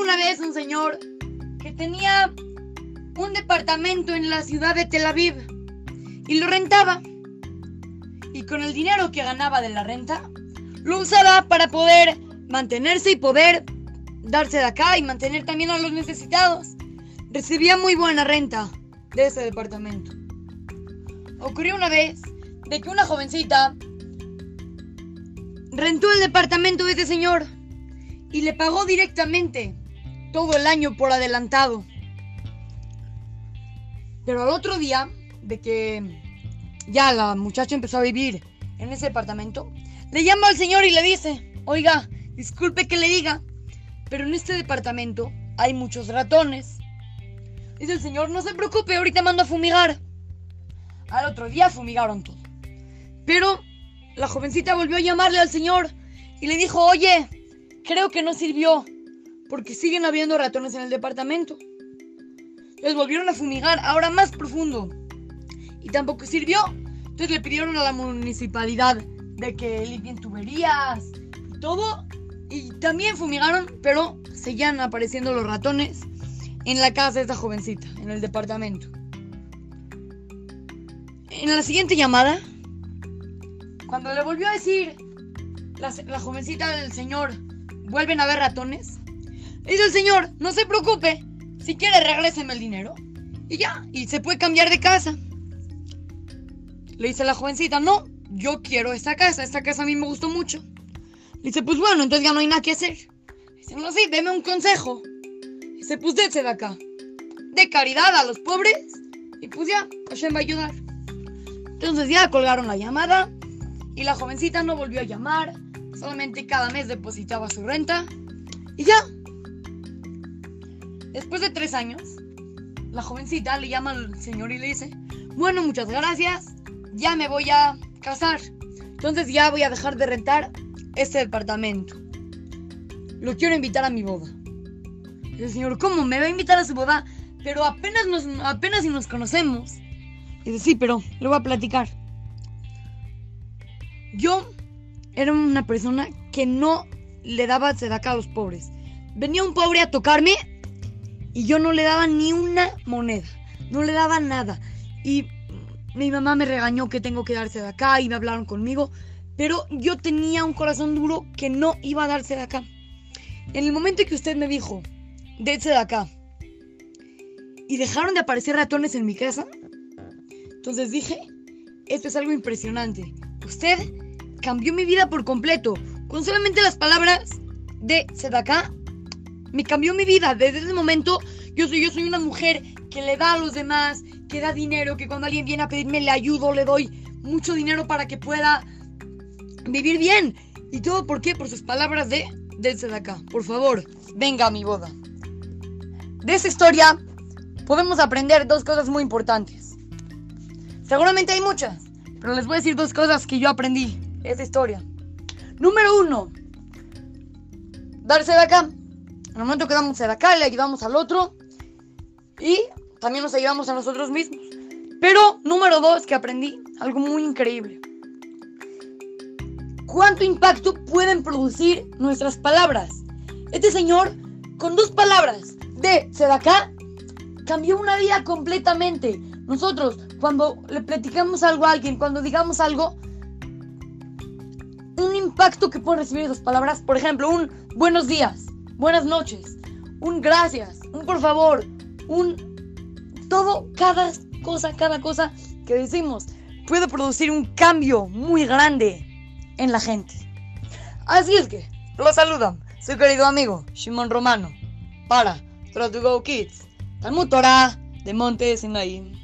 Una vez un señor que tenía un departamento en la ciudad de Tel Aviv y lo rentaba. Y con el dinero que ganaba de la renta, lo usaba para poder mantenerse y poder darse de acá y mantener también a los necesitados. Recibía muy buena renta de ese departamento. Ocurrió una vez de que una jovencita rentó el departamento de ese señor y le pagó directamente todo el año por adelantado. Pero al otro día de que ya la muchacha empezó a vivir en ese departamento, le llama al señor y le dice, oiga, disculpe que le diga, pero en este departamento hay muchos ratones. Dice el señor, no se preocupe, ahorita mando a fumigar. Al otro día fumigaron todo. Pero la jovencita volvió a llamarle al señor y le dijo, oye, creo que no sirvió, porque siguen habiendo ratones en el departamento. Les volvieron a fumigar, ahora más profundo. Y tampoco sirvió. Entonces le pidieron a la municipalidad de que limpien tuberías y todo. Y también fumigaron, pero seguían apareciendo los ratones en la casa de esta jovencita, en el departamento. En la siguiente llamada, cuando le volvió a decir la, la jovencita del señor, vuelven a ver ratones, dice el señor, no se preocupe, si quiere regréseme el dinero. Y ya, y se puede cambiar de casa. Le dice la jovencita, no, yo quiero esta casa, esta casa a mí me gustó mucho. Le dice, pues bueno, entonces ya no hay nada que hacer. Dice, no, sí, deme un consejo. Dice, pues dése de acá. De caridad a los pobres. Y pues ya, Hashem va a ayudar. Entonces ya colgaron la llamada. Y la jovencita no volvió a llamar. Solamente cada mes depositaba su renta. Y ya. Después de tres años, la jovencita le llama al señor y le dice, bueno, muchas gracias. Ya me voy a casar. Entonces ya voy a dejar de rentar este departamento. Lo quiero invitar a mi boda. El señor, ¿cómo? ¿Me va a invitar a su boda? Pero apenas nos, apenas si nos conocemos. Y dice, sí, pero le voy a platicar. Yo era una persona que no le daba sedaca a los pobres. Venía un pobre a tocarme y yo no le daba ni una moneda. No le daba nada. Y mi mamá me regañó que tengo que darse de acá y me hablaron conmigo. Pero yo tenía un corazón duro que no iba a darse de acá. En el momento en que usted me dijo, dése de acá, y dejaron de aparecer ratones en mi casa, entonces dije, esto es algo impresionante. Usted cambió mi vida por completo. Con solamente las palabras de Sedaka, me cambió mi vida. Desde ese momento, yo soy, yo soy una mujer que le da a los demás, que da dinero, que cuando alguien viene a pedirme le ayudo, le doy mucho dinero para que pueda vivir bien. ¿Y todo por qué? Por sus palabras de dense de acá. Por favor, venga a mi boda. De esa historia podemos aprender dos cosas muy importantes. Seguramente hay muchas, pero les voy a decir dos cosas que yo aprendí de esta historia. Número uno, darse de acá. En el momento que damos de acá, le ayudamos al otro y también nos ayudamos a nosotros mismos. Pero número dos, que aprendí algo muy increíble cuánto impacto pueden producir nuestras palabras. Este señor, con dos palabras de Sedacá, cambió una vida completamente. Nosotros, cuando le platicamos algo a alguien, cuando digamos algo, un impacto que pueden recibir esas palabras, por ejemplo, un buenos días, buenas noches, un gracias, un por favor, un todo, cada cosa, cada cosa que decimos puede producir un cambio muy grande en la gente. Así es que, lo saludan su querido amigo Shimon Romano para to Go Kids, Talmud Torah de Monte Sinaí.